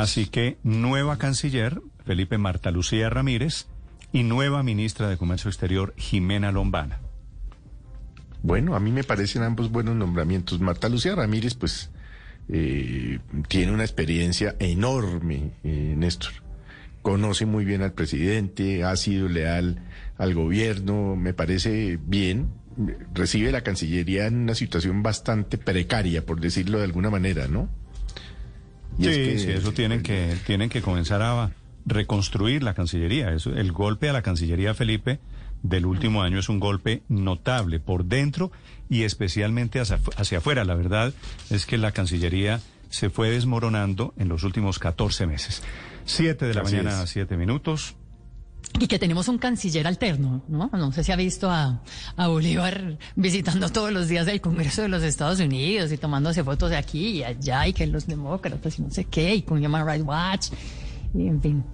Así que nueva canciller, Felipe Marta Lucía Ramírez, y nueva ministra de Comercio Exterior, Jimena Lombana. Bueno, a mí me parecen ambos buenos nombramientos. Marta Lucía Ramírez, pues, eh, tiene una experiencia enorme, eh, Néstor. Conoce muy bien al presidente, ha sido leal al gobierno, me parece bien. Recibe la Cancillería en una situación bastante precaria, por decirlo de alguna manera, ¿no? Y sí, sí, eso tienen que, tienen que comenzar a reconstruir la Cancillería. Eso, el golpe a la Cancillería, Felipe, del último año es un golpe notable por dentro y especialmente hacia, hacia afuera. La verdad es que la Cancillería se fue desmoronando en los últimos 14 meses. Siete de la Así mañana, es. siete minutos. Y que tenemos un canciller alterno, ¿no? No sé si ha visto a, a Bolívar visitando todos los días el Congreso de los Estados Unidos y tomándose fotos de aquí y allá y que los demócratas y no sé qué y con Human Rights Watch y en fin.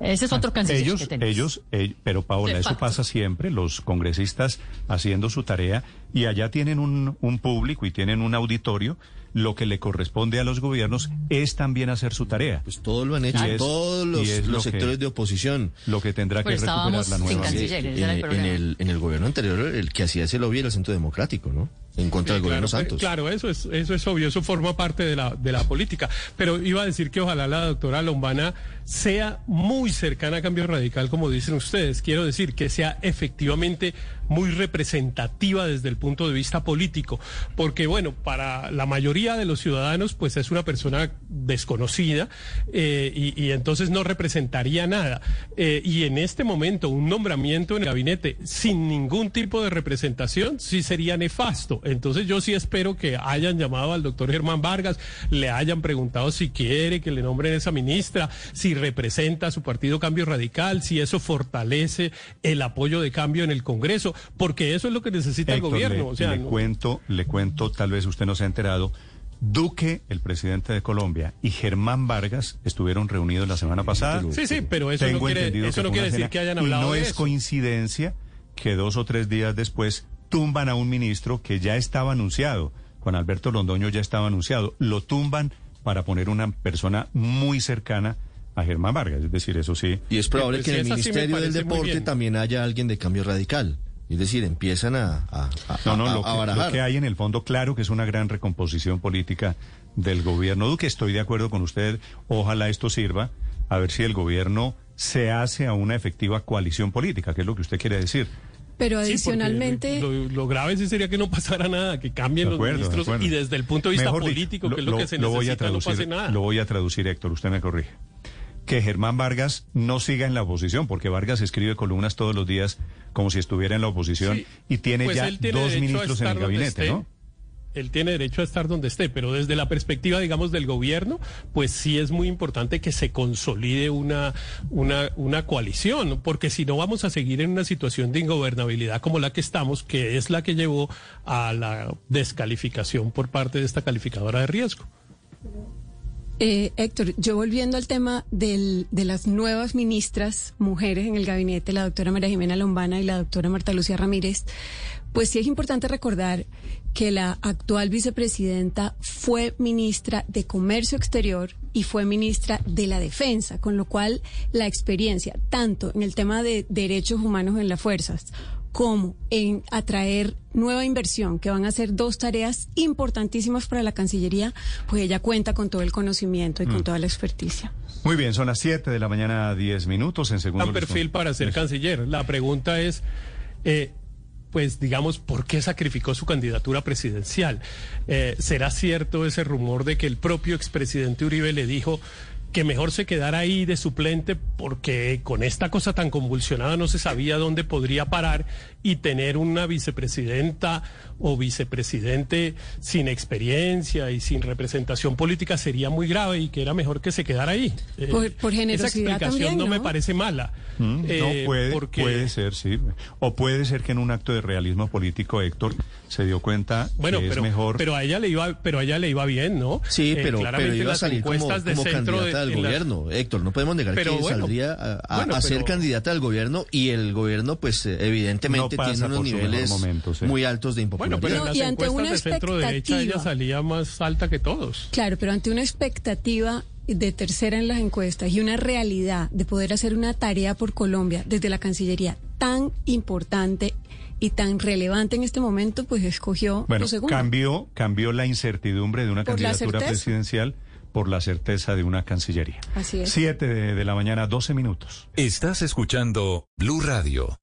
Ese es otro canciller Ellos, que tenemos. ellos, eh, pero Paola, eso pasa siempre, los congresistas haciendo su tarea y allá tienen un, un público y tienen un auditorio. Lo que le corresponde a los gobiernos es también hacer su tarea. Pues todo lo han hecho, Y es- todos y los, es lo los que- sectores de oposición. Lo que tendrá que Pero recuperar la nueva. En, el en problema. el, en el gobierno anterior, el que hacía ese lobby era el Centro Democrático, ¿no? En contra del Sí, gobierno claro, Santos. Claro, eso es, eso es obvio, eso forma parte de la, de la política. Pero iba a decir que ojalá la doctora Lombana sea muy cercana a Cambio Radical, como dicen ustedes. Quiero decir que sea efectivamente muy representativa desde el punto de vista político. Porque, bueno, para la mayoría de los ciudadanos, pues es una persona desconocida eh, y, entonces no representaría nada. Eh, y en este momento, un nombramiento en el gabinete sin ningún tipo de representación sí sería nefasto. Entonces yo sí espero que hayan llamado al doctor Germán Vargas, le hayan preguntado si quiere que le nombren esa ministra, si representa a su partido Cambio Radical, si eso fortalece el apoyo de cambio en el Congreso, porque eso es lo que necesita Héctor, el gobierno. Le, o sea, le no- cuento, le cuento, tal vez usted no se ha enterado. Duque, el presidente de Colombia, y Germán Vargas estuvieron reunidos la semana pasada. Sí, sí, pero eso no quiere, eso no decir cena, que hayan y hablado no de es eso. coincidencia que dos o tres días después tumban a un ministro que ya estaba anunciado. Juan Alberto Londoño ya estaba anunciado. Lo tumban para poner una persona muy cercana a Germán Vargas. Es decir, eso sí. Y es probable pues que en el sí Ministerio del Deporte también haya alguien de cambio radical. Es decir, empiezan a, a, a- No, no, a- lo a que, barajar. lo que hay en el fondo, claro que es una gran recomposición política del gobierno Duque. Estoy de acuerdo con usted. Ojalá esto sirva a ver si el gobierno se hace a una efectiva coalición política, que es lo que usted quiere decir. Pero Sí, adicionalmente... Lo, lo grave sí sería que no pasara nada, que cambien acuerdo, los ministros y desde el punto de vista Mejor dicho, político, que es lo, que se voy a necesita, no traducir, pase nada. Lo voy a traducir, Héctor, usted me corrige. Que Germán Vargas no siga en la oposición, porque Vargas escribe columnas todos los días como si estuviera en la oposición Sí, y tiene pues ya tiene dos ministros en el gabinete, esté. ¿no? Él tiene derecho a estar donde esté, pero desde la perspectiva, digamos, del gobierno, pues sí es muy importante que se consolide una, una, una coalición, porque si no vamos a seguir en una situación de ingobernabilidad como la que estamos, que es la que llevó a la descalificación por parte de esta calificadora de riesgo. Eh, Héctor, yo volviendo al tema del- de las nuevas ministras mujeres en el gabinete, la doctora María Jimena Lombana y la doctora Marta Lucía Ramírez, pues sí es importante recordar que la actual vicepresidenta fue ministra de Comercio Exterior y fue ministra de la Defensa, con lo cual la experiencia, tanto en el tema de derechos humanos en las fuerzas, como en atraer nueva inversión, que van a ser dos tareas importantísimas para la Cancillería, pues ella cuenta con todo el conocimiento y con toda la experticia. Muy bien, son las 7 de la mañana, 10 minutos. En segundo un perfil para ser canciller. La pregunta es, eh, pues digamos, ¿por qué sacrificó su candidatura presidencial? Eh, ¿Será cierto ese rumor de que el propio expresidente Uribe le dijo que mejor se quedara ahí de suplente porque con esta cosa tan convulsionada no se sabía dónde podría parar y tener una vicepresidenta o vicepresidente sin experiencia y sin representación política sería muy grave y que era mejor que se quedara ahí. Eh, Por- por esa explicación también, no me parece mala. Mm, Eh, no puede, porque- puede ser, sí. O puede ser que en un acto de realismo político, Héctor, se dio cuenta Bueno, que pero, es mejor. pero a ella le iba, pero a ella le iba bien, ¿no? Sí, Eh, pero, claramente pero iba a las como, encuestas de como centro de- candidata gobierno. Héctor. No podemos negar pero que saldría a, a, bueno, ser candidata al gobierno y el gobierno, pues eh, evidentemente, tiene unos niveles muy altos de impopularidad. Bueno, pero en las y ante una de ella salía más alta que todos. Claro, pero ante una expectativa de tercera en las encuestas y una realidad de poder hacer una tarea por Colombia desde la Cancillería tan importante y tan relevante en este momento, pues escogió bueno. Cambió, cambió la incertidumbre de una candidatura presidencial por la certeza de una Cancillería. Así es. Siete de, de la mañana, 12 minutos. Estás escuchando Blue Radio.